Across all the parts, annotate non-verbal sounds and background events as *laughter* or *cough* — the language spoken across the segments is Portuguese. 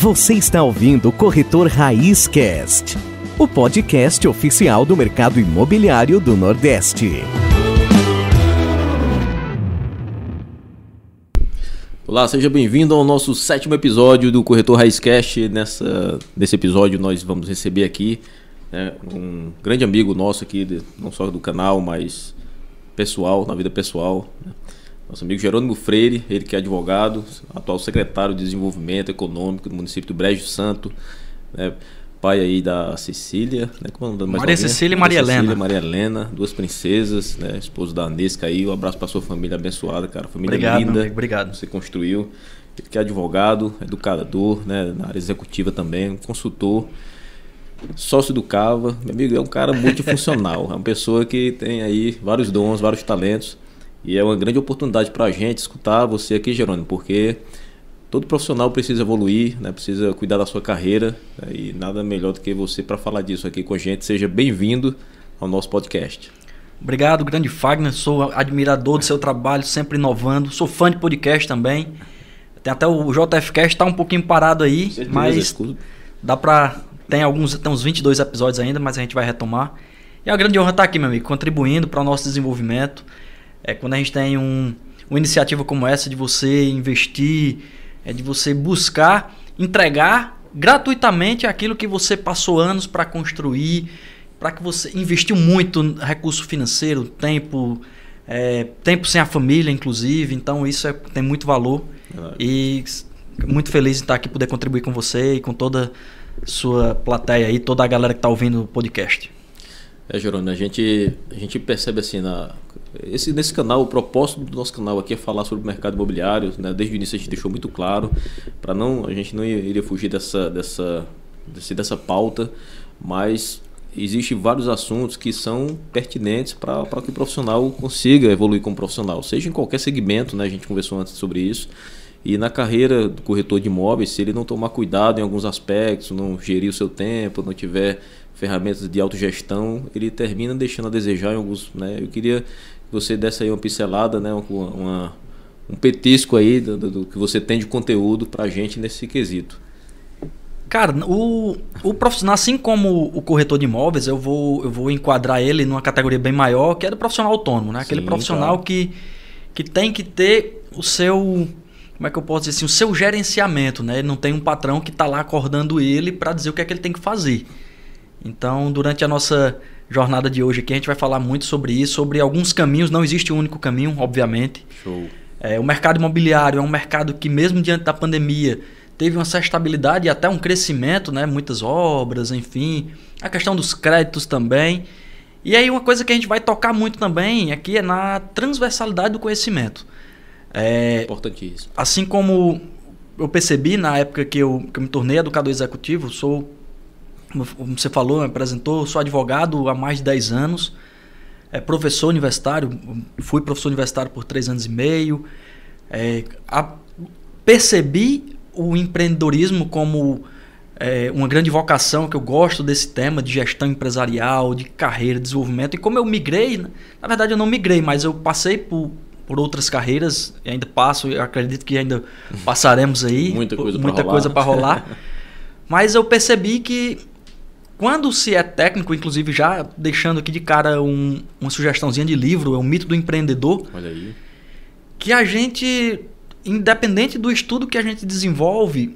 Você está ouvindo o Corretor Raiz Cast, o podcast oficial do mercado imobiliário do Nordeste. Olá, seja bem-vindo ao nosso sétimo episódio do Corretor Raizcast. Nessa, nesse episódio nós vamos receber aqui né, um grande amigo nosso aqui, não só do canal, mas pessoal, na vida pessoal. Né? Nosso amigo Jerônimo Freire, ele que é advogado, atual secretário de Desenvolvimento Econômico do município do Brejo Santo, né? pai aí da Cecília, né? Como é Maria Cecília e Maria Helena. Maria Helena, duas princesas, né? Esposo da Anesca aí, um abraço para sua família abençoada, cara, família obrigado, linda. Amigo, obrigado. Você construiu. Ele que é advogado, educador, né? Na área executiva também, consultor sócio do Cava, meu amigo, é um cara multifuncional, é uma pessoa que tem aí vários dons, vários talentos. E é uma grande oportunidade para a gente escutar você aqui, Jerônimo, porque todo profissional precisa evoluir, né? precisa cuidar da sua carreira né? e nada melhor do que você para falar disso aqui com a gente. Seja bem-vindo ao nosso podcast. Obrigado, grande Fagner. Sou admirador do seu trabalho, sempre inovando. Sou fã de podcast também. Tem até o JFcast está um pouquinho parado aí, certeza, mas dá para tem alguns tem uns 22 episódios ainda, mas a gente vai retomar. E é uma grande honra estar aqui, meu amigo, contribuindo para o nosso desenvolvimento. É quando a gente tem um, uma iniciativa como essa de você investir, é de você buscar entregar gratuitamente aquilo que você passou anos para construir, para que você investiu muito recurso financeiro, tempo, é, tempo sem a família, inclusive. Então isso é, tem muito valor e muito feliz em estar aqui poder contribuir com você e com toda sua plateia aí, toda a galera que está ouvindo o podcast. É, Jerônimo, a gente, a gente percebe assim, na, esse, nesse canal, o propósito do nosso canal aqui é falar sobre o mercado imobiliário. Né? Desde o início a gente deixou muito claro, para não a gente não iria fugir dessa, dessa, desse, dessa pauta, mas existem vários assuntos que são pertinentes para que o profissional consiga evoluir como profissional, seja em qualquer segmento, né? a gente conversou antes sobre isso. E na carreira do corretor de imóveis, se ele não tomar cuidado em alguns aspectos, não gerir o seu tempo, não tiver ferramentas de autogestão, ele termina deixando a desejar em alguns. Né? Eu queria que você desse aí uma pincelada, né? uma, um petisco aí do, do, que você tem de conteúdo para a gente nesse quesito. Cara, o, o profissional, assim como o corretor de imóveis, eu vou, eu vou enquadrar ele numa categoria bem maior, que é do profissional autônomo, né? Aquele Sim, profissional claro. que, que tem que ter o seu como é que eu posso dizer assim, o seu gerenciamento, né? Ele não tem um patrão que está lá acordando ele para dizer o que é que ele tem que fazer. Então, durante a nossa jornada de hoje aqui, a gente vai falar muito sobre isso, sobre alguns caminhos. Não existe um único caminho, obviamente. Show. É, o mercado imobiliário é um mercado que, mesmo diante da pandemia, teve uma certa estabilidade e até um crescimento, né? Muitas obras, enfim. A questão dos créditos também. E aí, uma coisa que a gente vai tocar muito também aqui é na transversalidade do conhecimento. É, Importantíssimo. Assim como eu percebi na época que eu, que eu me tornei educador executivo, sou como você falou, me apresentou, sou advogado há mais de 10 anos, é professor universitário, fui professor universitário por 3 anos e meio. É, a, percebi o empreendedorismo como é, uma grande vocação, que eu gosto desse tema de gestão empresarial, de carreira, desenvolvimento. E como eu migrei, na verdade eu não migrei, mas eu passei por, por outras carreiras, e ainda passo, eu acredito que ainda *laughs* passaremos aí. muita coisa para rolar. rolar. *laughs* Mas eu percebi que quando se é técnico, inclusive já deixando aqui de cara um, uma sugestãozinha de livro, é o mito do empreendedor. Olha aí. Que a gente, independente do estudo que a gente desenvolve,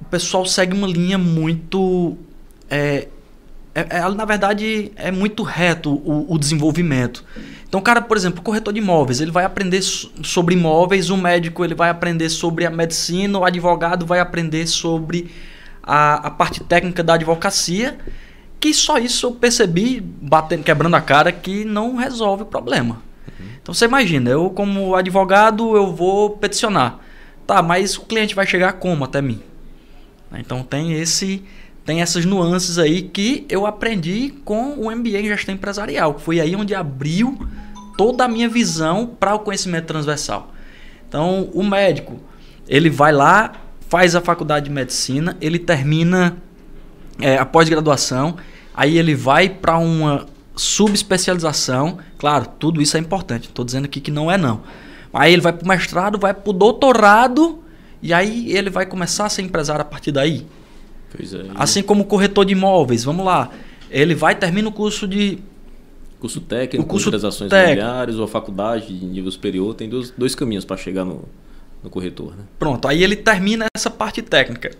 o pessoal segue uma linha muito. É, é, é na verdade, é muito reto o, o desenvolvimento. Então, o cara, por exemplo, o corretor de imóveis, ele vai aprender sobre imóveis, o médico ele vai aprender sobre a medicina, o advogado vai aprender sobre a, a parte técnica da advocacia, que só isso eu percebi, batendo, quebrando a cara, que não resolve o problema. Uhum. Então você imagina, eu como advogado, eu vou peticionar. Tá, mas o cliente vai chegar como até mim? Então tem esse tem essas nuances aí que eu aprendi com o MBA em gestão empresarial. Foi aí onde abriu toda a minha visão para o conhecimento transversal. Então, o médico, ele vai lá, faz a faculdade de medicina, ele termina é, a pós-graduação, aí ele vai para uma subespecialização. Claro, tudo isso é importante, estou dizendo aqui que não é não. Aí ele vai para o mestrado, vai para o doutorado E aí ele vai começar a ser empresário a partir daí. Pois é. Assim como o corretor de imóveis, vamos lá. Ele vai termina o curso de Curso técnico, O curso das ações técnico. imobiliárias ou a faculdade de nível superior, tem dois, dois caminhos para chegar no, no corretor. Né? Pronto, aí ele termina essa parte técnica.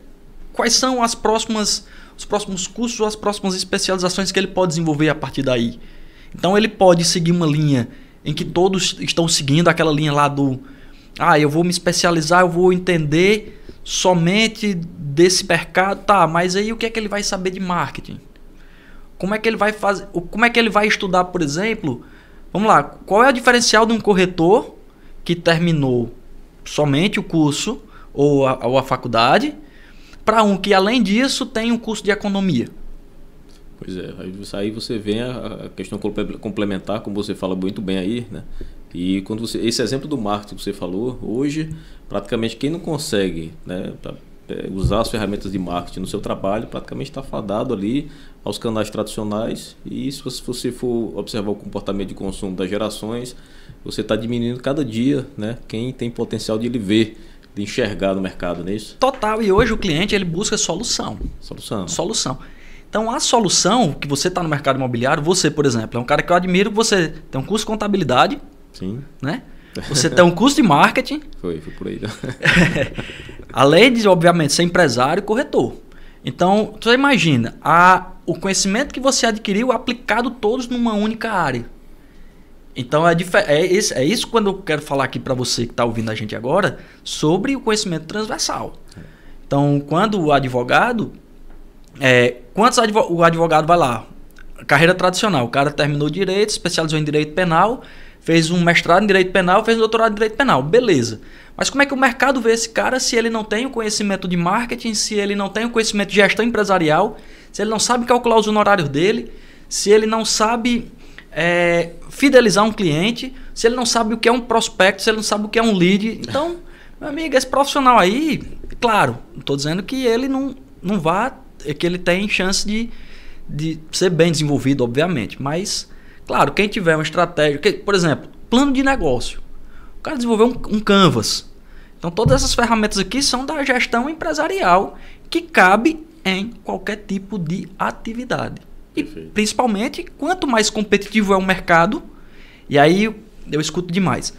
Quais são as próximas, os próximos cursos ou as próximas especializações que ele pode desenvolver a partir daí? Então ele pode seguir uma linha em que todos estão seguindo aquela linha lá do ah, eu vou me especializar, eu vou entender somente desse mercado, tá, mas aí o que é que ele vai saber de marketing? Como é que ele vai fazer, como é que ele vai estudar, por exemplo? Vamos lá, qual é o diferencial de um corretor que terminou somente o curso ou a, ou a faculdade para um que além disso tem um curso de economia? Pois é, aí você, vem a, questão comple- complementar, como você fala muito bem aí, né? E quando você, esse exemplo do marketing que você falou, hoje, praticamente quem não consegue né, usar as ferramentas de marketing no seu trabalho, praticamente está fadado ali aos canais tradicionais. E se você- se você for observar o comportamento de consumo das gerações, você está diminuindo cada dia né, quem tem potencial de lhe ver, de enxergar no mercado, não é isso? Total, e hoje o cliente ele busca solução. Solução. Solução. Então a solução que você está no mercado imobiliário, você, por exemplo, é um cara que eu admiro, você tem um curso de contabilidade, Sim, né? Você tem um curso de marketing, foi, foi por aí. *laughs* além de, obviamente, ser empresário e corretor. Então, você imagina, a, o conhecimento que você adquiriu aplicado todos numa única área. Então, é, é, isso, é isso quando eu quero falar aqui para você que está ouvindo a gente agora, sobre o conhecimento transversal. Então, quando o advogado... É, quantos advo- o advogado vai lá? Carreira tradicional. O cara terminou direito, especializou em direito penal, fez um mestrado em direito penal, fez um doutorado em direito penal. Beleza. Mas como é que o mercado vê esse cara se ele não tem o conhecimento de marketing, se ele não tem o conhecimento de gestão empresarial, se ele não sabe calcular os honorários dele, se ele não sabe é, fidelizar um cliente, se ele não sabe o que é um prospecto, se ele não sabe o que é um lead. Então, meu amigo, esse profissional aí, claro, não estou dizendo que ele não, não vá, é que ele tem chance de, de ser bem desenvolvido, obviamente. Mas, claro, quem tiver uma estratégia, que- por exemplo, plano de negócio. O cara desenvolveu um, um canvas. Então, todas essas ferramentas aqui são da gestão empresarial que cabe em qualquer tipo de atividade. E, Perfeito. principalmente, quanto mais competitivo é o mercado, e aí eu escuto demais.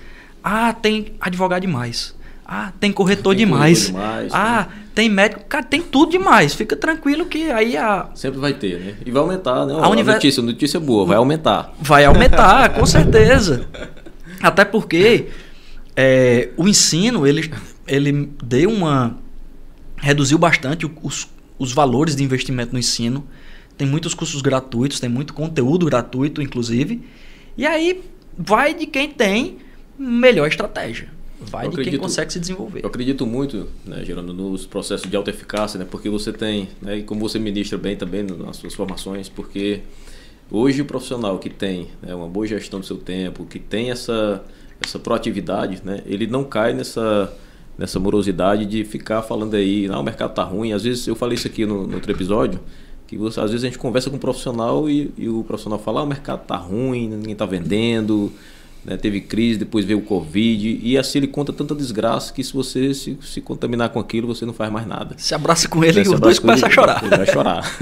Ah, tem advogado demais. Ah, tem corretor Tem demais. corretor demais, ah, tem médico. Cara, tem tudo demais. Fica tranquilo que aí a, Sempre vai ter, né? E vai aumentar, né? A A, notícia, notícia boa, vai aumentar. Vai aumentar, com certeza. Até porque é, o ensino, ele, ele deu uma. reduziu bastante os, os valores de investimento no ensino. Tem muitos cursos gratuitos, tem muito conteúdo gratuito, inclusive. E aí vai de quem tem melhor estratégia. Vai Eu de quem acredito- consegue se desenvolver. Eu acredito muito, né, Gerando, nos processos de alta eficácia, né? Porque você tem, né, e como você ministra bem também nas suas formações, porque hoje o profissional que tem né, uma boa gestão do seu tempo, que tem essa, essa proatividade, né? Ele não cai nessa nessa morosidade de ficar falando aí, não, o mercado tá ruim. Às vezes eu falei isso aqui no, no outro episódio, que você, às vezes a gente conversa com um profissional e, e o profissional fala, ah, o mercado tá ruim, ninguém tá vendendo, né, teve crise, depois veio o Covid, e assim ele conta tanta desgraça que se você se, se contaminar com aquilo, você não faz mais nada. Se abraça com ele Né, e os dois começam a chorar. Ele vai chorar.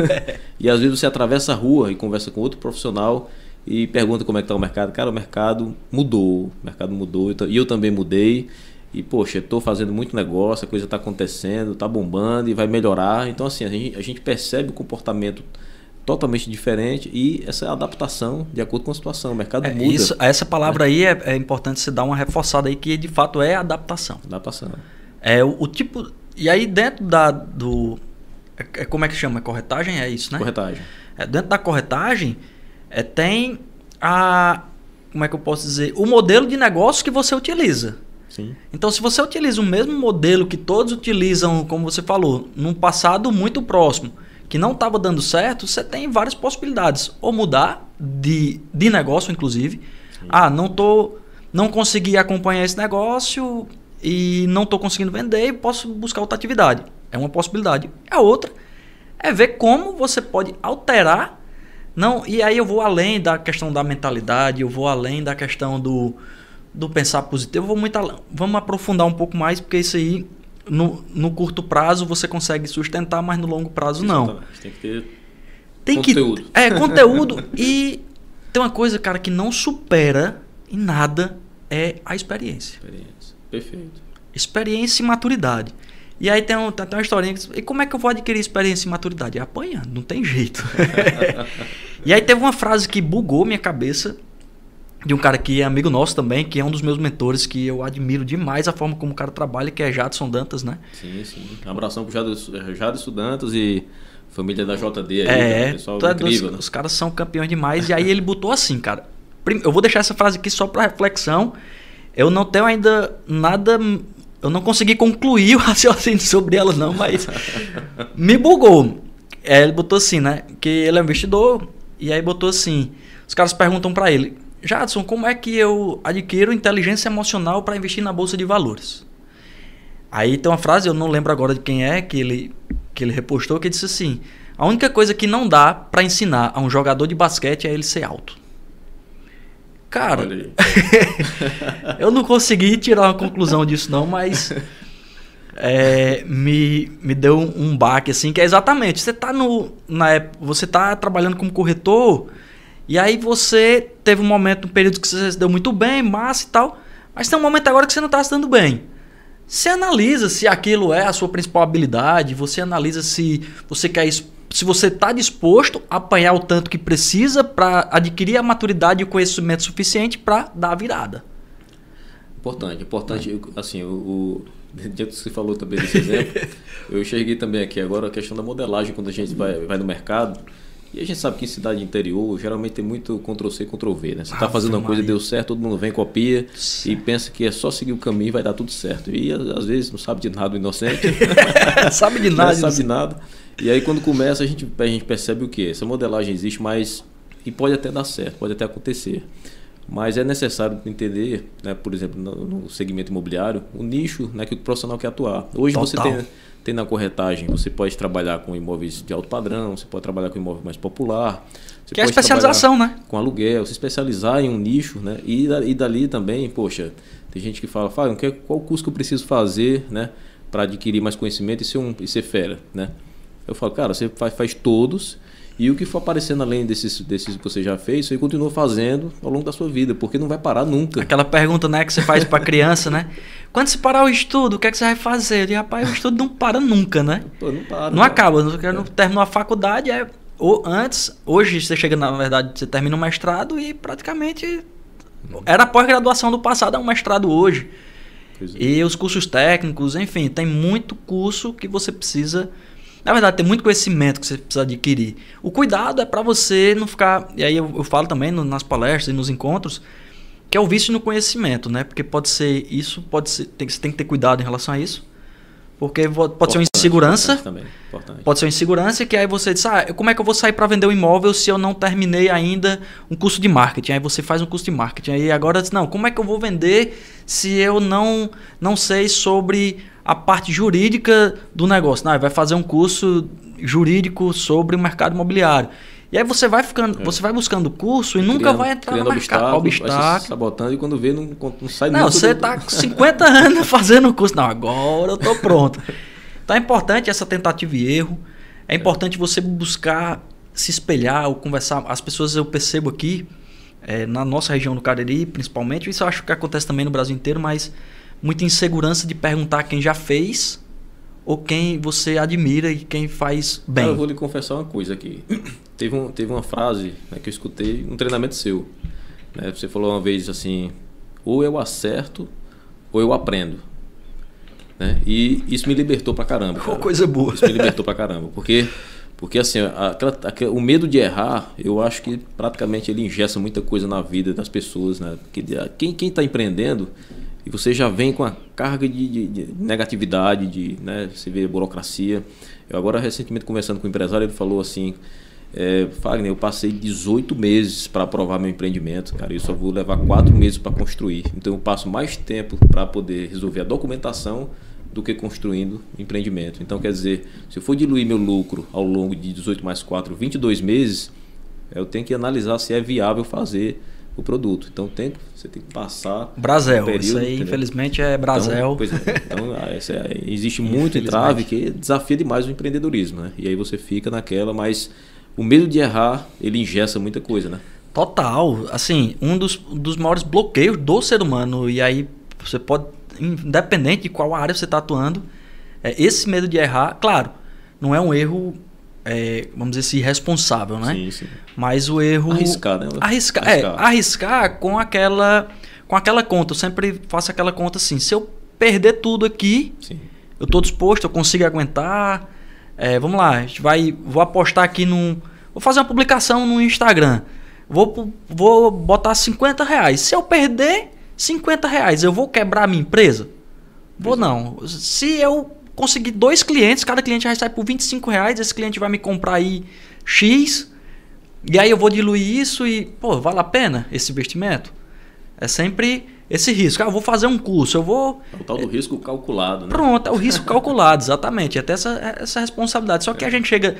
e às vezes você atravessa a rua e conversa com outro profissional e pergunta como é que está o mercado. Cara, o mercado mudou, o mercado mudou e e eu também mudei. E, poxa, estou fazendo muito negócio, a coisa está acontecendo, está bombando e vai melhorar. Então, assim, a gente, a gente percebe o comportamento totalmente diferente e essa adaptação de acordo com a situação. O mercado É, muda. isso, essa palavra aí é, é importante você dar uma reforçada aí, que de fato é adaptação. Adaptação. É o, o tipo. E aí dentro da. do. É, é como é que chama? Corretagem? É isso, né? Corretagem. É, dentro da corretagem é, tem a. Como é que eu posso dizer? O modelo de negócio que você utiliza. Sim. Então, se você utiliza o mesmo modelo que todos utilizam, como você falou, num passado muito próximo, que não estava dando certo, você tem várias possibilidades. Ou mudar de, de negócio, inclusive. Ah, não tô, não consegui acompanhar esse negócio e não estou conseguindo vender e posso buscar outra atividade. É uma possibilidade. A outra é ver como você pode alterar. Não, e aí eu vou além da questão da mentalidade, eu vou além da questão do, do pensar positivo, eu vou muito além. Vamos aprofundar um pouco mais, porque isso aí no, no curto prazo você consegue sustentar, mas no longo prazo não. Tem que ter Tem Conteúdo. que *laughs* é conteúdo e tem uma coisa, cara, que não supera em nada é a experiência. experiência. Perfeito. Experiência e maturidade. E aí tem, um, tem uma historinha que. E como é que eu vou adquirir experiência e maturidade? É apanhando, não tem jeito. *laughs* e aí teve uma frase que bugou minha cabeça. De um cara que é amigo nosso também, que é um dos meus mentores, que eu admiro demais a forma como o cara trabalha, que é Jadson Dantas, né? Sim, sim. Um abração pro Jado, Jado Estudantes e família da JD aí, É, cara. pessoal é incrível, doido, né? os caras são campeões demais. E aí ele botou assim, cara. Eu vou deixar essa frase aqui só para reflexão. Eu não tenho ainda nada. Eu não consegui concluir o *laughs* raciocínio sobre ela, não, mas *laughs* me bugou. É, ele botou assim, né? Que ele é investidor. E aí botou assim: os caras perguntam para ele, Jadson, como é que eu adquiro inteligência emocional para investir na bolsa de valores? Aí tem uma frase, eu não lembro agora de quem é, que ele, que ele repostou, que disse assim: A única coisa que não dá pra ensinar a um jogador de basquete é ele ser alto. Cara, *laughs* eu não consegui tirar uma conclusão disso, não, mas é, me, me deu um, baque, assim, que é exatamente, você tá no. Na, você tá trabalhando como corretor, e aí você teve um momento, um período que você se deu muito bem, massa e tal, mas tem um momento agora que você não tá se dando bem. Você analisa se aquilo é a sua principal habilidade, você analisa se você quer se você está disposto a apanhar o tanto que precisa para adquirir a maturidade e o conhecimento suficiente para dar a virada. Importante, importante, assim, o, o do que você falou também desse exemplo, *laughs* eu enxerguei também aqui agora a questão da modelagem quando a gente vai, vai no mercado. E a gente sabe que em cidade interior geralmente tem muito Ctrl-C, Ctrl-V, né? Você está Ave fazendo uma coisa, Maria. deu certo, todo mundo vem, copia Sim. e pensa que é só seguir o caminho e vai dar tudo certo. E às vezes não sabe de nada o inocente. *laughs* Sabe de não nada. sabe de nada. E aí quando começa a gente, a gente percebe o que? Essa modelagem existe, mas e pode até dar certo, pode até acontecer. Mas é necessário entender, né, por exemplo, no, segmento imobiliário, o nicho né, que o profissional quer atuar. Hoje você Total. tem, tem na corretagem, você pode trabalhar com imóveis de alto padrão, você pode trabalhar com imóvel mais popular. Que é a especialização, né? Com aluguel, se especializar em um nicho, né? E, e dali também, poxa, tem gente que fala, Fábio, qual o curso que eu preciso fazer, né? Para adquirir mais conhecimento e ser, um, e ser fera, né? Eu falo, cara, você faz, faz todos e o que for aparecendo além desses, desses que você já fez, você continua fazendo ao longo da sua vida, porque não vai parar nunca. Aquela pergunta, né, que você faz pra criança, né? Quando se parar o estudo, o que é que você vai fazer? Digo, rapaz, o estudo não para nunca, né? Pô, não para. Não cara. acaba. Não quero terminou a faculdade, é ou antes, hoje você chega na verdade, você termina o mestrado e praticamente era pós-graduação do passado, é um mestrado hoje. É. E os cursos técnicos, enfim, tem muito curso que você precisa. Na verdade, tem muito conhecimento que você precisa adquirir. O cuidado é para você não ficar. E aí eu, eu falo também no- nas palestras e nos encontros, que é o vício no conhecimento, né? Porque pode ser isso, pode ser. Tem, você tem que ter cuidado em relação a isso. Porque pode ser uma Importante, insegurança. importante Também, importante. Pode ser uma insegurança que aí você diz, ah, como é que eu vou sair para vender um imóvel se eu não terminei ainda um curso de marketing? Aí você faz um curso de marketing. Aí agora diz, não, como é que eu vou vender se eu não, não sei sobre a parte jurídica do negócio? Não, vai fazer um curso jurídico sobre o mercado imobiliário. E aí você vai ficando, você vai buscando curso e nunca vai entrar no mercado. obstáculo, vai se Obstáculo. sabotando e quando vê, não, não sai Não, você do- tá com 50 *laughs* anos fazendo o curso. Não, agora eu tô pronto. Então é importante essa tentativa e erro. É importante você buscar se espelhar ou conversar. As pessoas eu percebo aqui, eh, na nossa região do Cariri, principalmente, isso eu acho que acontece também no Brasil inteiro, mas muita insegurança de perguntar quem já fez ou quem você admira e quem faz bem. Eu vou lhe confessar uma coisa aqui. *clears throat* Teve, um, teve uma frase né, que eu escutei num treinamento seu. né? Você falou uma vez assim: ou eu acerto ou eu aprendo. Né? E isso me libertou pra caramba. Uma cara. coisa boa. Isso me libertou pra caramba. Porque, porque assim, aquela- aquela- o medo de errar, eu acho que praticamente ele ingessa muita coisa na vida das pessoas. Né? Porque, quem, quem tá empreendendo e você já vem com a carga de, de- de negatividade, de, né, você vê burocracia. Eu agora recentemente conversando com um empresário, ele falou assim, é, Fagner, eu passei 18 meses para aprovar meu empreendimento, cara, e eu só vou levar 4 meses para construir. Então eu passo mais tempo para poder resolver a documentação do que construindo empreendimento. Então quer dizer, se eu for diluir meu lucro ao longo de 18 mais 4, 22 meses, eu tenho que analisar se é viável fazer o produto. Então tem, você tem que passar. Brasel. um período, isso aí, entendeu? infelizmente, é Brasel. Então, pois é, então *laughs* ah, é- existe muito entrave que desafia demais o empreendedorismo, né? E aí você fica naquela, mas o medo de errar, ele ingessa muita coisa, né? Total. Assim, um dos, dos maiores bloqueios do ser humano. E aí você pode, independente de qual área você está atuando, é esse medo de errar, claro, não é um erro, é, vamos dizer assim, irresponsável, né? Sim, sim. Mas o erro. Arriscar, né? Arriscar, Arriscar. É, arriscar com aquela. Com aquela conta. Eu sempre faço aquela conta assim. Se eu perder tudo aqui, Sim. eu tô disposto, eu consigo aguentar. É, vamos lá, a gente vai. Vou apostar aqui num. Vou fazer uma publicação no Instagram. Vou, vou botar 50 reais. Se eu perder 50 reais, eu vou quebrar a minha empresa? Vou não. Se eu conseguir dois clientes, cada cliente sair por 25 reais, esse cliente vai me comprar aí X. E aí eu vou diluir isso e, pô, vale a pena esse investimento? É sempre esse risco. Ah, eu vou fazer um curso, eu vou. É o tal do risco calculado, né? Pronto, é o risco *laughs* calculado, exatamente. Até essa, essa responsabilidade. Só que a gente chega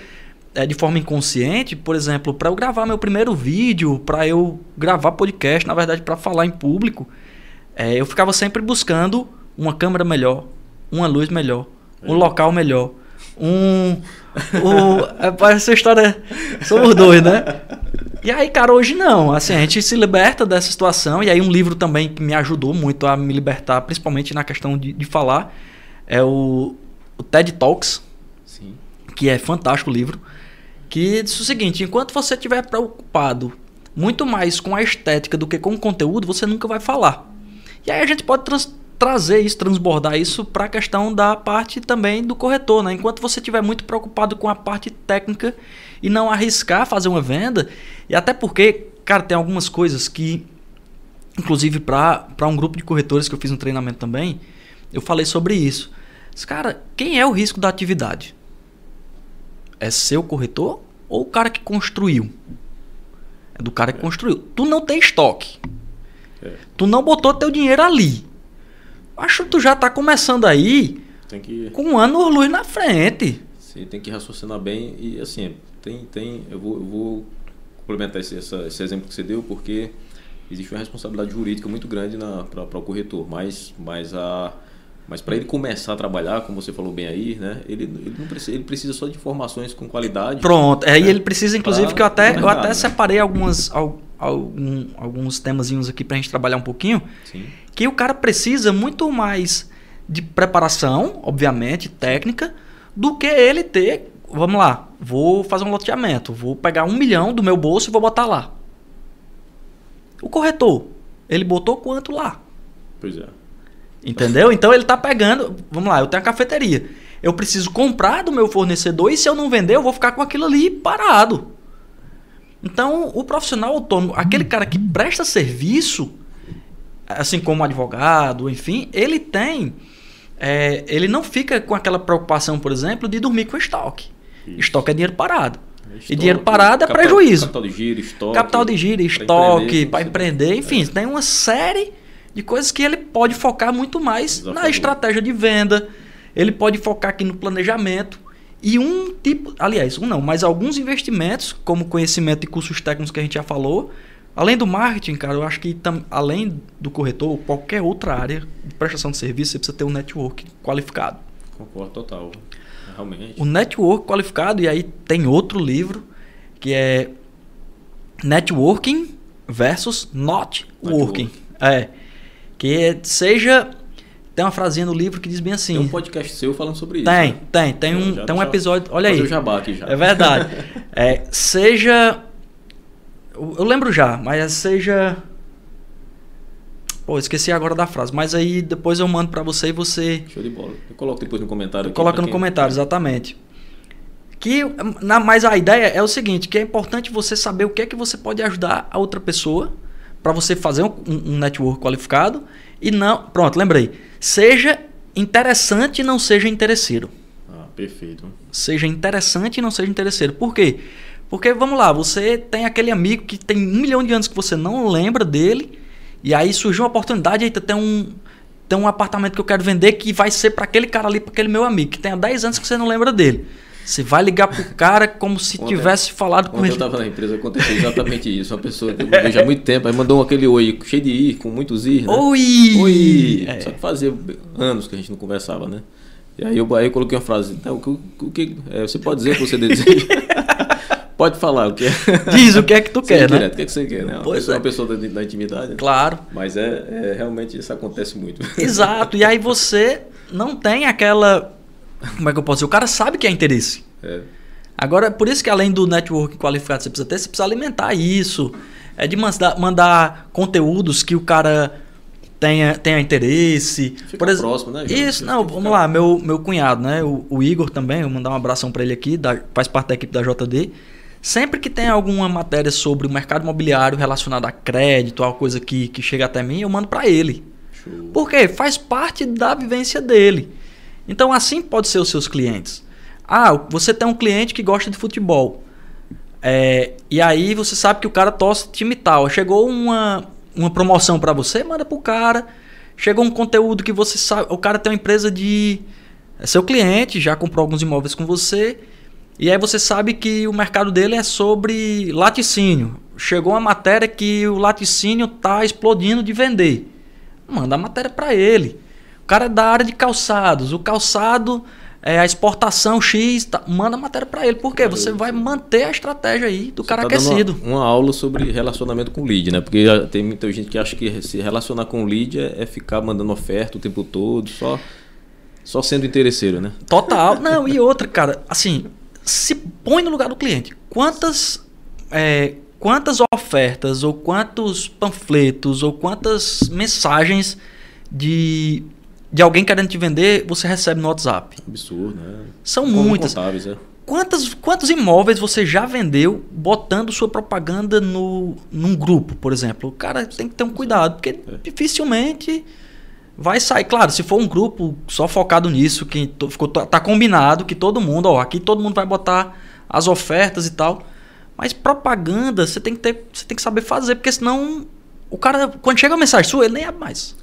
é, de forma inconsciente, por exemplo, para eu gravar meu primeiro vídeo, para eu gravar podcast, na verdade, para falar em público, é, eu ficava sempre buscando uma câmera melhor, uma luz melhor, um local melhor, um. um é, parece essa história. Somos dois, né? E aí, cara, hoje não. Assim, a gente se liberta dessa situação. E aí, um livro também que me ajudou muito a me libertar, principalmente na questão de, de falar, é o, o TED Talks, Sim. que é fantástico o livro. Que diz o seguinte: enquanto você estiver preocupado muito mais com a estética do que com o conteúdo, você nunca vai falar. E aí a gente pode trans- trazer isso, transbordar isso para a questão da parte também do corretor, né? Enquanto você estiver muito preocupado com a parte técnica e não arriscar fazer uma venda, e até porque, cara, tem algumas coisas que, inclusive para um grupo de corretores que eu fiz um treinamento também, eu falei sobre isso. Mas, Cara, quem é o risco da atividade? É seu corretor ou o cara que construiu? É do cara que construiu. Tu não tem estoque. É. Tu não botou teu dinheiro ali. Acho que tu já tá começando aí que, com um ano luz na frente. sim, tem que raciocinar bem e assim, tem, tem, eu vou, eu vou complementar esse, essa- esse exemplo que você deu porque existe uma responsabilidade jurídica muito grande para o corretor, mas, mas a mas para ele começar a trabalhar, como você falou bem aí, né? Ele, ele não precisa, ele precisa só de informações com qualidade. Pronto. Aí né, ele precisa, inclusive, que eu até, eu até né? separei algumas, al- algum- alguns temazinhos aqui pra gente trabalhar um pouquinho. Sim. Que o cara precisa muito mais de preparação, obviamente, técnica, do que ele ter. Vamos lá, vou fazer um loteamento, vou pegar um milhão do meu bolso e vou botar lá. O corretor, ele botou quanto lá? Pois é. Entendeu? Então ele tá pegando. Vamos lá, eu tenho a cafeteria. Eu preciso comprar do meu fornecedor e se eu não vender, eu vou ficar com aquilo ali parado. Então, o profissional autônomo, aquele cara que presta serviço, assim como advogado, enfim, ele tem. é, ele não fica com aquela preocupação, por exemplo, de dormir com estoque. Isso. Estoque é dinheiro parado. e Estoque, dinheiro parado é capital- prejuízo. Capital de giro, estoque. Capital de giro, estoque, empreender, para você- empreender, enfim, É. tem uma série de coisas que ele pode focar muito mais na Desafiador. estratégia de venda, ele pode focar aqui no planejamento. E um tipo, aliás, um não, mas alguns investimentos, como conhecimento e cursos técnicos que a gente já falou, além do marketing, cara, eu acho que tam, além do corretor, qualquer outra área de prestação de serviço, você precisa ter um network qualificado. Concordo total. Realmente. O network qualificado, e aí tem outro livro que é Networking versus Not Working. É. Que é- seja. Tem uma frasinha no livro que diz bem assim. Tem um podcast seu falando sobre isso. Tem, né? tem, tem Já- um, já tem um episódio. Olha aí. o jabá aqui já. É verdade. *laughs* É, seja. Eu eu lembro já, mas seja. Pô, esqueci agora da frase. Mas aí depois eu mando pra você e você Show de bola. Eu coloco depois no comentário aqui. Coloca no quem- comentário, exatamente. Que, na, mas a ideia é o seguinte, que é importante você saber o que é que você pode ajudar a outra pessoa para você fazer um, um network qualificado e não... Pronto, lembrei. Seja interessante e não seja interesseiro. Ah, perfeito. Seja interessante e não seja interesseiro. Por quê? Porque, vamos lá, você tem aquele amigo que tem um milhão de anos que você não lembra dele e aí surgiu uma oportunidade, eita, tem um... Tem um apartamento que eu quero vender que vai ser para aquele cara ali, para aquele meu amigo, que tem há 10 anos que você não lembra dele. Você vai ligar pro cara como se tivesse falado com Quando eu ele. estava na empresa, aconteceu exatamente isso. Uma pessoa que eu vejo há muito tempo, aí mandou aquele oi cheio de i, com muitos i, né? Oi! Oi! É. Só que fazia anos que a gente não conversava, né? E aí eu, aí eu coloquei uma frase, "Não, o que, o que- é, você pode dizer o que você deseja? *laughs* pode falar o que é. *laughs* Diz o que é que tu Sem quer, né? direto, O que, é que você quer, né? Uma Pois pessoa, é. uma pessoa da, da intimidade. né? Claro. Mas é, é, realmente isso acontece muito. *laughs* Exato. E aí você não tem aquela. Como é que eu posso dizer? O cara sabe que é interesse. É. Agora, por isso que além do network qualificado que você precisa ter, você precisa alimentar isso. É de mandar, mandar conteúdos que o cara tenha, tenha interesse. Ficar ex- próximo, né, João? Isso, não, vamos lá, meu, meu cunhado, né? O, o Igor também, vou mandar um abração para ele aqui, da- faz parte da equipe da JD. Sempre que tem alguma matéria sobre o mercado imobiliário relacionada a crédito, alguma coisa que, que chega até mim, eu mando para ele. Show. Por quê? Faz parte da vivência dele. Então, assim pode ser os seus clientes. Ah, você tem um cliente que gosta de futebol. É, e aí você sabe que o cara torce time tal. Chegou uma, uma promoção para você, manda pro cara. Chegou um conteúdo que você sabe. O cara tem uma empresa de. É seu cliente, já comprou alguns imóveis com você. E aí você sabe que o mercado dele é sobre laticínio. Chegou uma matéria que o laticínio tá explodindo de vender. Manda a matéria para ele. O cara é da área de calçados. O calçado é a exportação X, tá, manda a matéria para ele. Por quê? Você vai manter a estratégia aí do Você cara tá aquecido. Uma, uma aula sobre relacionamento com lead, né? Porque tem muita gente que acha que se relacionar com lead é, é ficar mandando oferta o tempo todo, só, só sendo interesseiro, né? Total. Não, e outra, cara, assim, se põe no lugar do cliente. Quantas é, quantas ofertas ou quantos panfletos ou quantas mensagens de, de alguém querendo te vender você recebe no WhatsApp? Absurdo, né? São Como muitas. É. Quantas, quantos imóveis você já vendeu botando sua propaganda no, num grupo, por exemplo? O cara tem que ter um cuidado, porque dificilmente vai sair. Claro, se for um grupo só focado nisso, que to- ficou, tá combinado que todo mundo, ó, aqui todo mundo vai botar as ofertas e tal. Mas propaganda você tem que ter, você tem que saber fazer, porque senão o cara, quando chega a mensagem sua, ele nem abre mais.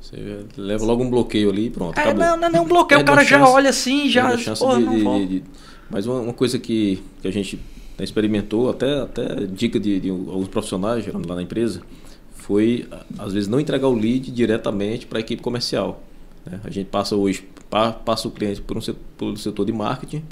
Você leva logo um bloqueio ali e pronto, É, acabou. não, não é nem um bloqueio, o Perde cara a já chance- olha assim, já. A chance porra, de- de- de- Mas uma, uma coisa que, que a gente experimentou, até, até dica de, de alguns profissionais lá na empresa, foi às vezes não entregar o lead diretamente para a equipe comercial. né? A gente passa hoje, pa- passa o cliente por um setor, pelo setor de marketing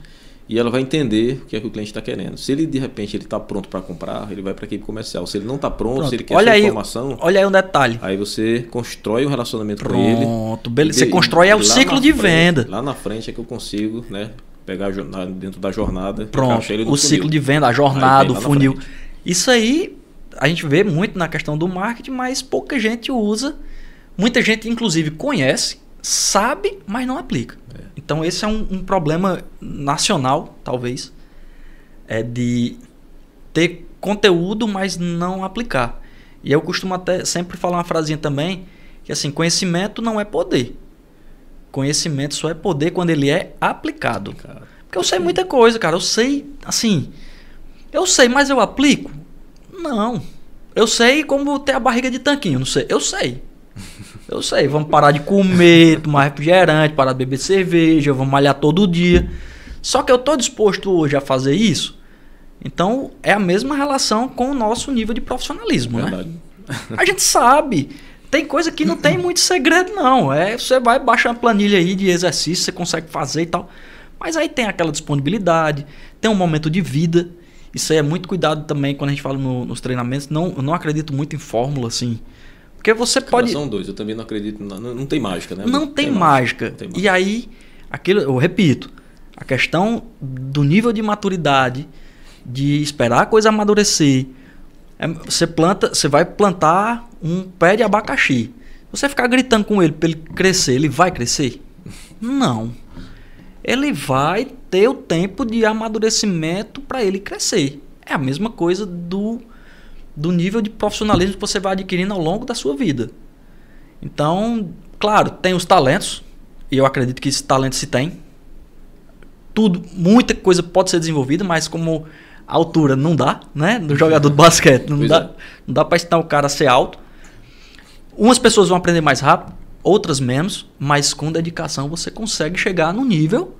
e ela vai entender o que é que o cliente está querendo. Se ele de repente ele está pronto para comprar, ele vai para a equipe comercial. Se ele não está pronto, Pronto, se ele quer olha aí, informação, olha aí um detalhe. aí você constrói um relacionamento com ele. Pronto, beleza. Você constrói é o ciclo de frente- venda. Lá na frente é que eu consigo, né? Pegar dentro da jornada. Pronto, o funil. ciclo de venda, a jornada, o funil. Isso aí a gente vê muito na questão do marketing, mas pouca gente usa. Muita gente, inclusive, conhece, sabe, mas não aplica. Então esse é um, um problema nacional, talvez, é de ter conteúdo, mas não aplicar. E eu costumo até sempre falar uma frasinha também, que assim, conhecimento não é poder. Conhecimento só é poder quando ele é aplicado. Cara, Porque eu sei muita coisa, cara. Eu sei, assim. Eu sei, mas eu aplico? Não. Eu sei como ter a barriga de tanquinho, não sei. Eu sei. Eu sei. Vamos parar de comer, tomar refrigerante, parar de beber cerveja, vamos malhar todo dia. Só que eu tô disposto hoje a fazer isso. Então é a mesma relação com o nosso nível de profissionalismo, né? verdade. A gente sabe. Tem coisa que não tem muito segredo, não. É, você vai baixar uma planilha aí de exercício, você consegue fazer e tal. Mas aí tem aquela disponibilidade, tem um momento de vida. Isso aí é muito cuidado também quando a gente fala no- nos treinamentos. Não, eu não acredito muito em fórmula, assim. Porque você pode. São dois, eu também não acredito. Não, não tem mágica, né? Não tem, mágica. Não tem E aí, aquilo, eu repito, a questão do nível de maturidade, de esperar a coisa amadurecer. É, você planta, você vai plantar um pé de abacaxi. Você ficar gritando com ele para ele crescer, ele vai crescer? *laughs* Não. Ele vai ter o tempo de amadurecimento para ele crescer. É a mesma coisa do, do nível de profissionalismo que você vai adquirindo ao longo da sua vida. Então, claro, tem os talentos, e eu acredito que esse talento se tem. Tudo, muita coisa pode ser desenvolvida, mas como a altura não dá, né? No jogador de *laughs* basquete, não Pois dá, é. não dá para ensinar o cara a ser alto. Umas pessoas vão aprender mais rápido, outras menos, mas com dedicação você consegue chegar no nível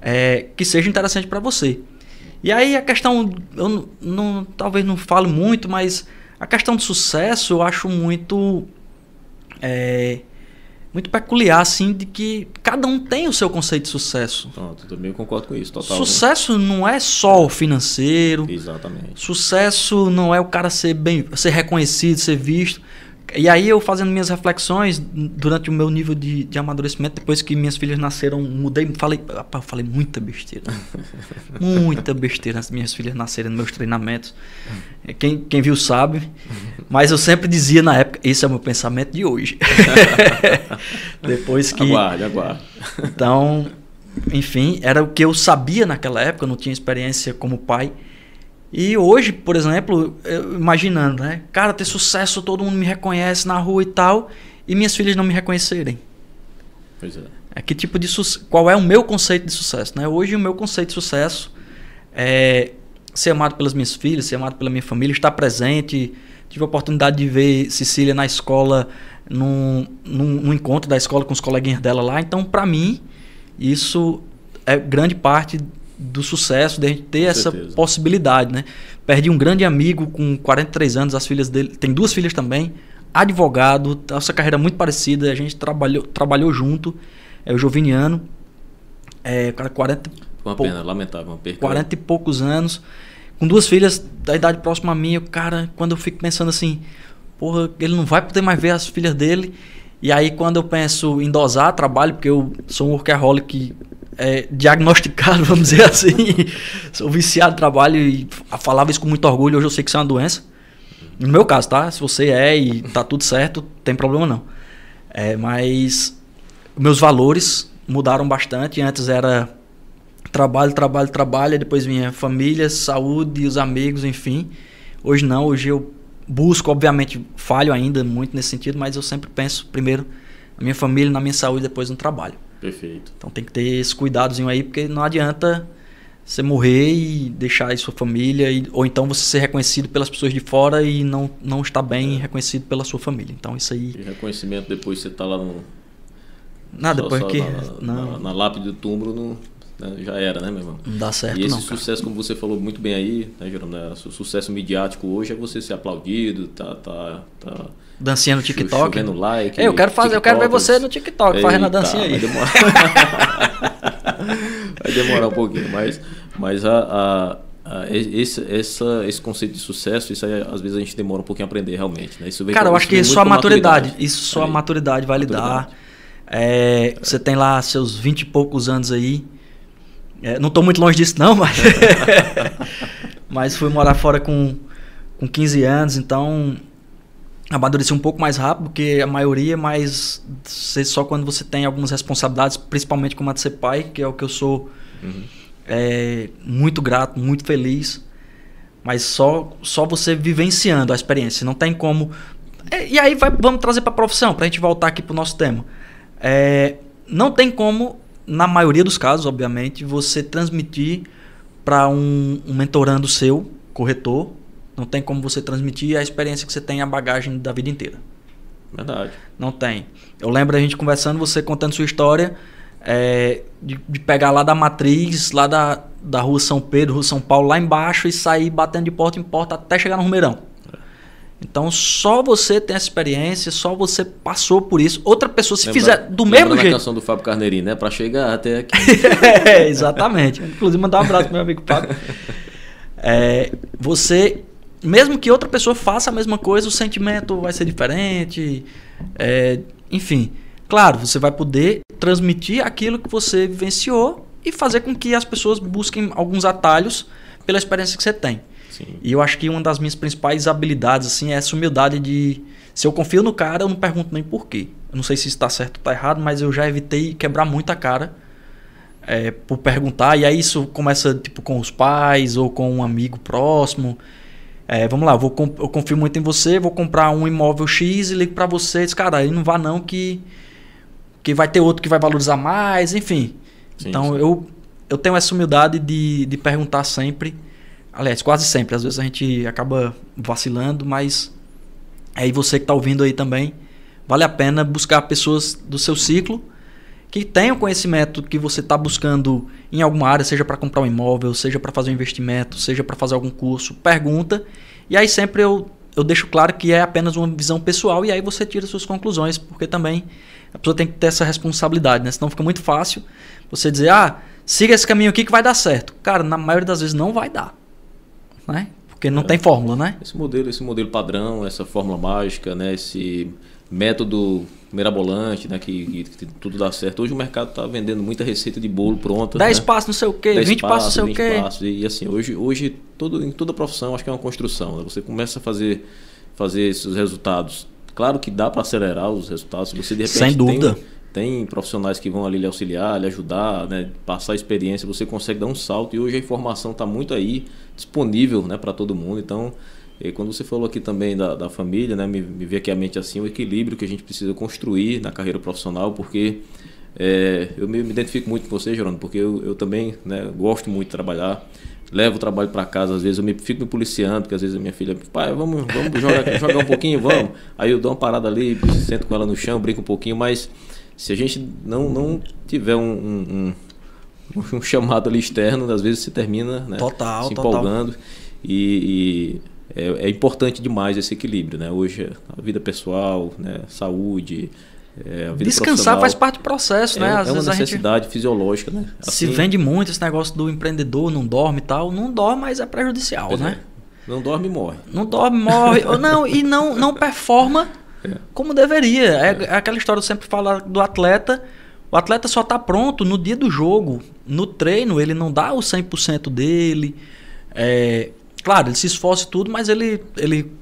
é, que seja interessante para você. E aí a questão, eu não, não, talvez não fale muito, mas a questão do sucesso eu acho muito é, muito peculiar, assim, de que cada um tem o seu conceito de sucesso. Pronto, também concordo com isso, total. Sucesso né? não é só o financeiro. Exatamente. Sucesso não é o cara ser bem, ser reconhecido, ser visto. E aí eu fazendo minhas reflexões durante o meu nível de, de amadurecimento, depois que minhas filhas nasceram, mudei, falei, rapaz, falei muita besteira. *laughs* muita besteira antes minhas filhas nascerem nos meus treinamentos. Quem, quem viu sabe. Mas eu sempre dizia na época, esse é o meu pensamento de hoje. *laughs* depois que. Aguarde, aguarde. Então, enfim, era o que eu sabia naquela época, eu não tinha experiência como pai. E hoje, por exemplo, imaginando, né? Cara, ter sucesso, todo mundo me reconhece na rua e tal, e minhas filhas não me reconhecerem. Pois é. é que tipo de qual é o meu conceito de sucesso, né? Hoje o meu conceito de sucesso é ser amado pelas minhas filhas, ser amado pela minha família, estar presente. Tive a oportunidade de ver Cecília na escola, num, num, num encontro da escola com os coleguinhas dela lá. Então, para mim, isso é grande parte do sucesso, de a gente ter com essa certeza. possibilidade, né? Perdi um grande amigo com 43 anos, as filhas dele, tem duas filhas também, advogado, nossa carreira muito parecida, a gente trabalhou, trabalhou junto, é o Joviniano, é, cara, 40 uma pena, lamentável, uma perca. 40 e poucos anos, com duas filhas da idade próxima a minha, cara, quando eu fico pensando assim, porra, ele não vai poder mais ver as filhas dele, e aí quando eu penso em dosar trabalho, porque eu sou um workaholic é, diagnosticado, *laughs* vamos dizer assim. Sou viciado de trabalho e falava isso com muito orgulho. Hoje eu sei que isso é uma doença. No meu caso, tá? Se você é e tá tudo certo, tem problema não. É, mas meus valores mudaram bastante. Antes era trabalho, trabalho, trabalho. Depois vinha família, saúde, os amigos, enfim. Hoje não. Hoje eu busco, obviamente, falho ainda muito nesse sentido, mas eu sempre penso primeiro na minha família, na minha saúde, depois no trabalho. Perfeito. Então tem que ter esse cuidadozinho aí, porque não adianta você morrer e deixar aí sua família, e, ou então você ser reconhecido pelas pessoas de fora e não, não estar bem é. reconhecido pela sua família. Então isso aí. E reconhecimento depois você tá lá no. Nada, depois que. Na, não. Na, na lápide do túmulo, né, já era, né, meu irmão? Não dá certo, E esse não, sucesso, como você falou muito bem aí, né, Jerônimo? Né, o sucesso midiático hoje é você ser aplaudido, tá. tá, tá dancinha no TikTok. Chovendo like. eu quero fazer, eu quero ver você no TikTok fazendo a dancinha aí. Vai demorar. *laughs* vai demorar um pouquinho, mas, mas a, a, a, esse, essa, esse conceito de sucesso, isso aí, às vezes a gente demora um pouquinho a aprender realmente. Né? Isso vem, Cara, eu acho que só a maturidade, maturidade, Isso só a maturidade vai lhe dar. É, é. Você tem lá seus 20 e poucos anos aí. É, não estou muito longe disso, não, *laughs* mas. mas fui morar fora com, com 15 anos, então amadureci um pouco mais rápido que a maioria, mas só quando você tem algumas responsabilidades, principalmente como a de ser pai, que é o que eu sou uhum. é, muito grato, muito feliz. Mas só, só você vivenciando a experiência. Não tem como. É, e aí vai, vamos trazer para a profissão, para a gente voltar aqui para o nosso tema. É, não tem como, na maioria dos casos, obviamente, você transmitir para um, um mentorando seu, corretor, não tem como você transmitir a experiência que você tem, a bagagem da vida inteira. Verdade. Não tem. Eu lembro a gente conversando, você contando sua história, é, de, de, pegar lá da matriz, lá da, da rua São Pedro, rua São Paulo, lá embaixo e sair batendo de porta em porta até chegar no Rumeirão. Então só você tem essa experiência, só você passou por isso. Outra pessoa, se lembra, fizer do mesmo jeito. a canção do Fábio Carneirinho, né? Para chegar até aqui. *laughs* é, exatamente. Inclusive, mandar um abraço pro meu amigo Fábio. *laughs* É, você mesmo que outra pessoa faça a mesma coisa, o sentimento vai ser diferente. É, enfim, claro, você vai poder transmitir aquilo que você vivenciou e fazer com que as pessoas busquem alguns atalhos pela experiência que você tem. Sim. E eu acho que uma das minhas principais habilidades assim, é essa humildade de. Se eu confio no cara, eu não pergunto nem por quê. Eu não sei se está certo ou está errado, mas eu já evitei quebrar muita cara é, por perguntar. E aí isso começa tipo com os pais ou com um amigo próximo. É, vamos lá, eu, vou, eu confio muito em você, vou comprar um imóvel X e ligo para você e diz, cara, aí não vá não que, que vai ter outro que vai valorizar mais, enfim. Sim, então sim. Eu, eu tenho essa humildade de, de perguntar sempre, aliás, quase sempre, às vezes a gente acaba vacilando, mas aí você que está ouvindo aí também, vale a pena buscar pessoas do seu ciclo que tenham conhecimento que você está buscando em alguma área, seja para comprar um imóvel, seja para fazer um investimento, seja para fazer algum curso, pergunta. E aí sempre eu, eu deixo claro que é apenas uma visão pessoal e aí você tira suas conclusões, porque também a pessoa tem que ter essa responsabilidade, né? Senão fica muito fácil você dizer, ah, siga esse caminho aqui que vai dar certo. Cara, na maioria das vezes não vai dar. Né? Porque não é. tem fórmula, né? Esse modelo, esse modelo padrão, essa fórmula mágica, né? Esse método mirabolante, né? Que, que, tudo dá certo. Hoje o mercado está vendendo muita receita de bolo pronta. 10 né? passos não sei o quê, 20 passos não sei o quê. Passos, e, e, assim, hoje, hoje todo, em toda profissão acho que é uma construção. Né? Você começa a fazer, fazer esses resultados. Claro que dá para acelerar os resultados. Se você de repente Sem dúvida. Tem, tem profissionais que vão ali lhe auxiliar, lhe ajudar, né, passar a experiência, você consegue dar um salto e hoje a informação está muito aí disponível né, para todo mundo. Então, e quando você falou aqui também da, da família, né, me, me veio aqui a mente assim, o equilíbrio que a gente precisa construir na carreira profissional, porque é, eu me, me, identifico muito com você, Gerônimo, porque eu, eu também né, gosto muito de trabalhar levo o trabalho para casa, às vezes eu me, fico me policiando, porque às vezes a minha filha, pai, vamos, vamos jogar, jogar um pouquinho, vamos. Aí eu dou uma parada ali, sento com ela no chão, brinco um pouquinho, mas se a gente não, não tiver um, um, um, um *laughs* chamado ali externo, às vezes se termina né, total, se empolgando. Total. E, e é, é, importante demais esse equilíbrio. Né? Hoje, a vida pessoal, né, saúde. É, Descansar faz parte do processo, é, né? Às é uma necessidade fisiológica, né? Assim, se vende muito esse negócio do empreendedor, não dorme e tal. Não dorme, mas é prejudicial, né? É. Não dorme e morre. Não dorme, morre. *laughs* não, e não, não performa como deveria. É, é, aquela história eu sempre falo do atleta. O atleta só está pronto no dia do jogo. No treino, ele não dá o 100% dele. Claro, ele se esforça e tudo, mas ele, ele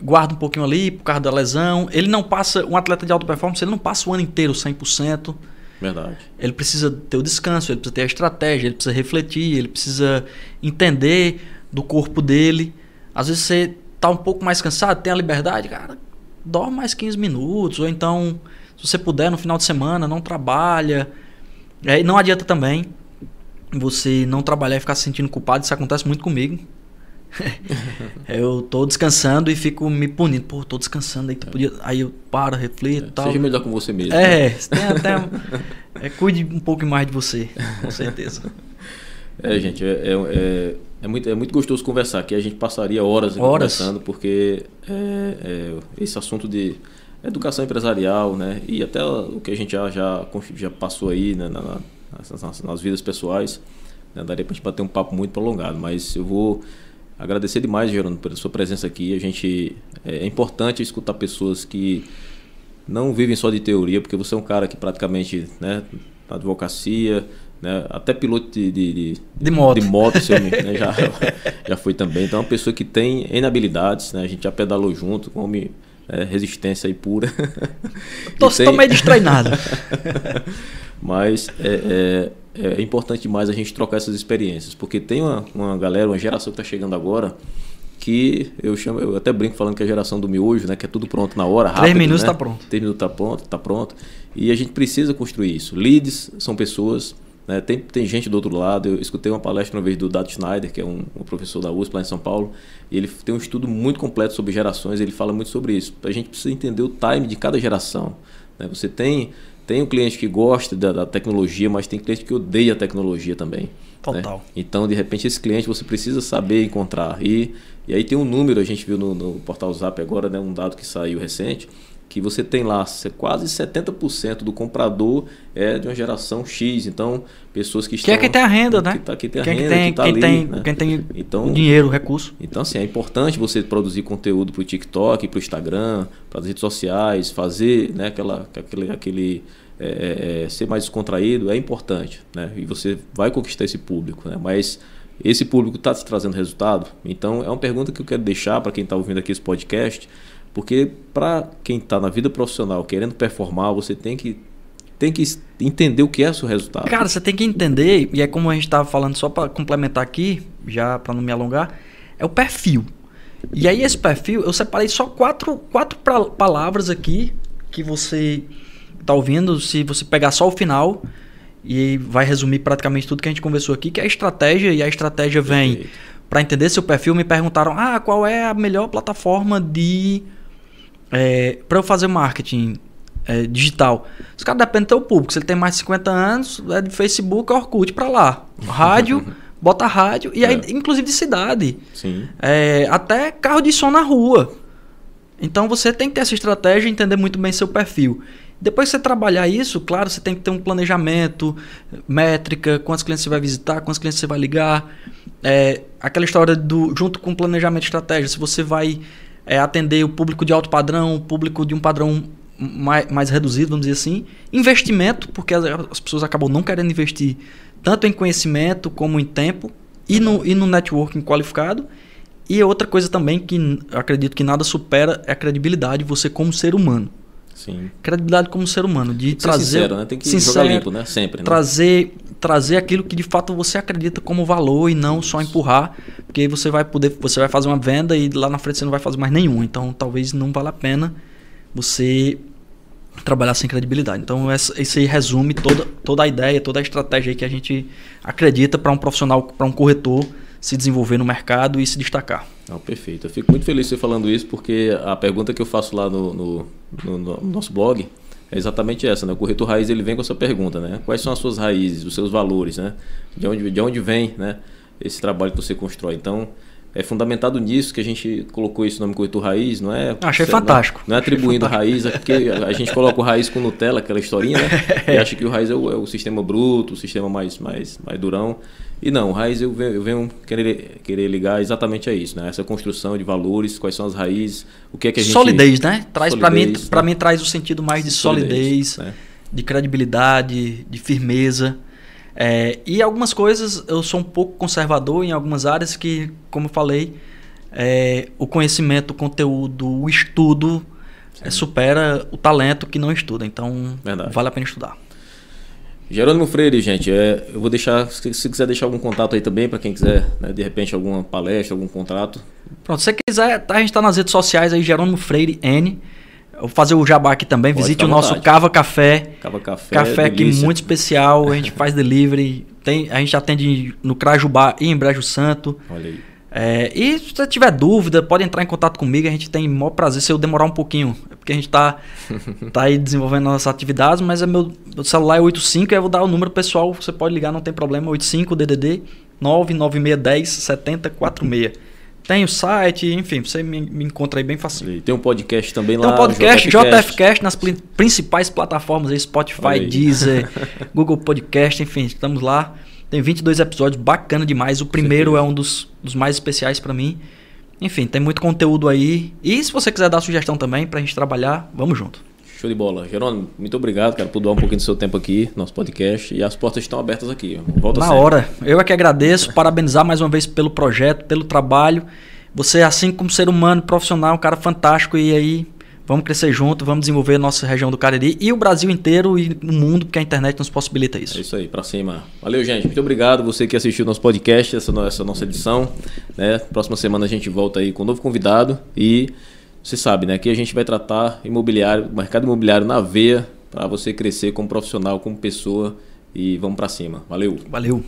guarda um pouquinho ali por causa da lesão. Ele não passa, um atleta de alta performance, ele não passa o ano inteiro 100%. Verdade. Ele precisa ter o descanso, ele precisa ter a estratégia, ele precisa refletir, ele precisa entender do corpo dele. Às vezes você tá um pouco mais cansado, tem a liberdade, cara, dorme mais 15 minutos, ou então, se você puder, no final de semana, não trabalha. É, não adianta também você não trabalhar e ficar se sentindo culpado, isso acontece muito comigo. Eu tô descansando e fico me punindo. Pô, tô descansando, aí, tu podia... aí eu paro, reflito e é, tal. Seja melhor com você mesmo. É, né? tem até. é, cuide um pouco mais de você, com certeza. É, gente, é, é, é, é, muito, é muito gostoso conversar aqui. A gente passaria horas, horas. conversando, porque é, é, esse assunto de educação empresarial, né? E até o que a gente já, já, já passou aí né, na, nas, nas, vidas pessoais, né, daria para a gente bater um papo muito prolongado. Mas eu vou agradecer demais, Gerando, pela sua presença aqui. A gente é, é importante escutar pessoas que não vivem só de teoria, porque você é um cara que praticamente, né, na advocacia, né? Até piloto de, de, de, de moto, de moto *laughs* né? já, já foi também. Então é uma pessoa que tem N habilidades, né? a gente já pedalou junto, come é, resistência aí pura. *laughs* Tô, tem... tô meio destreinado. *laughs* Mas é, é, é, importante demais a gente trocar essas experiências, porque tem uma, uma galera, uma geração que está chegando agora que eu chamo, eu até brinco falando que é a geração do miojo, né? Que é tudo pronto na hora, rápido. Três minutos está né? pronto. Três minutos está pronto, está pronto. E a gente precisa construir isso. Leads são pessoas né? Tem, tem gente do outro lado. Eu escutei uma palestra uma vez do Dato Schneider, que é um, um, professor da USP lá em São Paulo, e ele tem um estudo muito completo sobre gerações. Ele fala muito sobre isso. A gente precisa entender o time de cada geração. Né? Você tem tem um cliente que gosta da, da, tecnologia, mas tem cliente que odeia a tecnologia também. Né? Total. Né? Então, de repente, esse cliente você precisa saber encontrar. E, e aí tem um número, a gente viu no, no portal Zap agora, né, um dado que saiu recente, que você tem lá quase 70% do comprador é de uma geração X. Então, pessoas que estão. Que é quem tem a renda, né? Que, tá, que tem a quem renda, tem, que tá quem ali, tem, né? Quem tem então, dinheiro, recurso. Então, assim, é importante você produzir conteúdo para o TikTok, para o Instagram, para as redes sociais, fazer né, aquela, aquele. aquele é, é, é, ser mais descontraído é importante, né? E você vai conquistar esse público, né? Mas esse público está te trazendo resultado? Então, é uma pergunta que eu quero deixar para quem está ouvindo aqui esse podcast porque para quem está na vida profissional querendo performar, você tem que, tem que entender o que é o seu resultado. Cara, você tem que entender, e é como a gente estava falando, só para complementar aqui, já para não me alongar, é o perfil. E aí esse perfil, eu separei só quatro, quatro palavras aqui que você está ouvindo, se você pegar só o final, e vai resumir praticamente tudo que a gente conversou aqui, que é a estratégia, e a estratégia vem para entender seu perfil, me perguntaram: "Ah, qual é a melhor plataforma de é, para eu fazer marketing, é, digital. Os caras dependem do teu público. Se ele tem mais de 50 anos, é de Facebook, Orkut pra lá. Rádio, *laughs* bota rádio. E aí, É. inclusive de cidade. Sim. É, até carro de som na rua. Então você tem que ter essa estratégia e entender muito bem seu perfil. Depois que você trabalhar isso, claro, você tem que ter um planejamento, métrica, quantos clientes você vai visitar, quantos clientes você vai ligar. É, aquela história do junto com o planejamento estratégia, se você vai é, atender o público de alto padrão, o público de um padrão mais, mais reduzido, vamos dizer assim. Investimento, porque as, as pessoas acabam não querendo investir tanto em conhecimento como em tempo e no, e no networking qualificado. E outra coisa também que acredito que nada supera é a credibilidade, você como ser humano. Sim. Credibilidade como ser humano, de trazer sincero, né? Tem que sincero, jogar limpo, né? Sempre, né? trazer trazer aquilo que de fato você acredita como valor e não só empurrar, porque aí você vai poder você vai fazer uma venda e lá na frente você não vai fazer mais nenhum, então talvez não valha a pena você trabalhar sem credibilidade. Então essa- esse aí resume toda, toda a ideia, toda a estratégia aí que a gente acredita para um profissional, para um corretor se desenvolver no mercado e se destacar. Não, perfeito. Eu fico muito feliz você falando isso, porque a pergunta que eu faço lá no, no- no- no nosso blog é exatamente essa, né? O corretor raiz ele vem com essa pergunta, né? Quais são as suas raízes, os seus valores, né? De onde, de onde vem, né? Esse trabalho que você constrói. Então, é fundamentado nisso que a gente colocou esse nome corretor raiz, não é? Achei não é- fantástico. Não é Achei atribuindo raiz, é porque a gente coloca o raiz com Nutella, aquela historinha, né? *laughs* E acha que o raiz é o, é o sistema bruto, o sistema mais, mais, mais durão. E não, o raiz eu venho, eu venho querer, querer ligar exatamente a isso, né? Essa construção de valores, quais são as raízes, o que é que a gente... solidez, né? Traz para mim, Solidez, para né? mim traz o sentido mais de solidez, né? de credibilidade, de firmeza. É, e algumas coisas eu sou um pouco conservador em algumas áreas que, como eu falei, é, o conhecimento, o conteúdo, o estudo é, supera o talento que não estuda. Então, Verdade. vale a pena estudar. Jerônimo Freire, gente, é, eu vou deixar, se, se quiser deixar algum contato aí também, para quem quiser, né, de repente, alguma palestra, algum contrato. Pronto, se você quiser, tá, a gente está nas redes sociais aí, Jerônimo Freire N. Vou fazer o jabá aqui também. Pode Visite o nosso vontade. Cava Café. Cava Café, Café aqui delícia. muito especial, a gente faz delivery, tem, a gente atende no Crajubá e em Brejo Santo. Olha aí. É, e se você tiver dúvida, pode entrar em contato comigo, a gente tem o maior prazer se eu demorar um pouquinho, é porque a gente tá, *laughs* tá aí desenvolvendo nossas atividades, mas é meu, meu celular é 85, aí eu vou dar o número pessoal, você pode ligar, não tem problema, 85 DDD 99610 7046. Tem o site, enfim, você me, me encontra aí bem fácil. Aí. Tem um podcast também Tem lá. um podcast, JFcast. JFcast, nas prin- principais plataformas aí, Spotify, aí. Deezer, *laughs* Google Podcast, enfim, estamos lá. Tem 22 episódios, bacana demais. O primeiro é um dos, dos mais especiais pra mim. Enfim, tem muito conteúdo aí. E se você quiser dar sugestão também pra gente trabalhar, vamos junto. Show de bola. Jerônimo, muito obrigado, cara, por doar um pouquinho do seu tempo aqui, nosso podcast. E as portas estão abertas aqui. Volta Na sempre. hora. Eu é que agradeço, parabenizar mais uma vez pelo projeto, pelo trabalho. Você, assim como ser humano, profissional, um cara fantástico. E aí, vamos crescer junto, vamos desenvolver a nossa região do Cariri e o Brasil inteiro e o mundo, porque a internet nos possibilita É isso. isso aí, pra cima. Valeu, gente. Muito obrigado. Você que assistiu nosso podcast, essa, essa nossa edição. Né? Próxima semana a gente volta aí com um novo convidado. E você sabe, né? Aqui a gente vai tratar imobiliário, mercado imobiliário na veia, para você crescer como profissional, como pessoa. E vamos pra cima. Valeu. Valeu.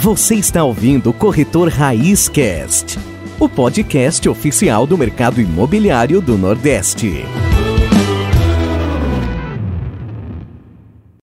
Você está ouvindo o Corretor Raiz Cast, o podcast oficial do mercado imobiliário do Nordeste.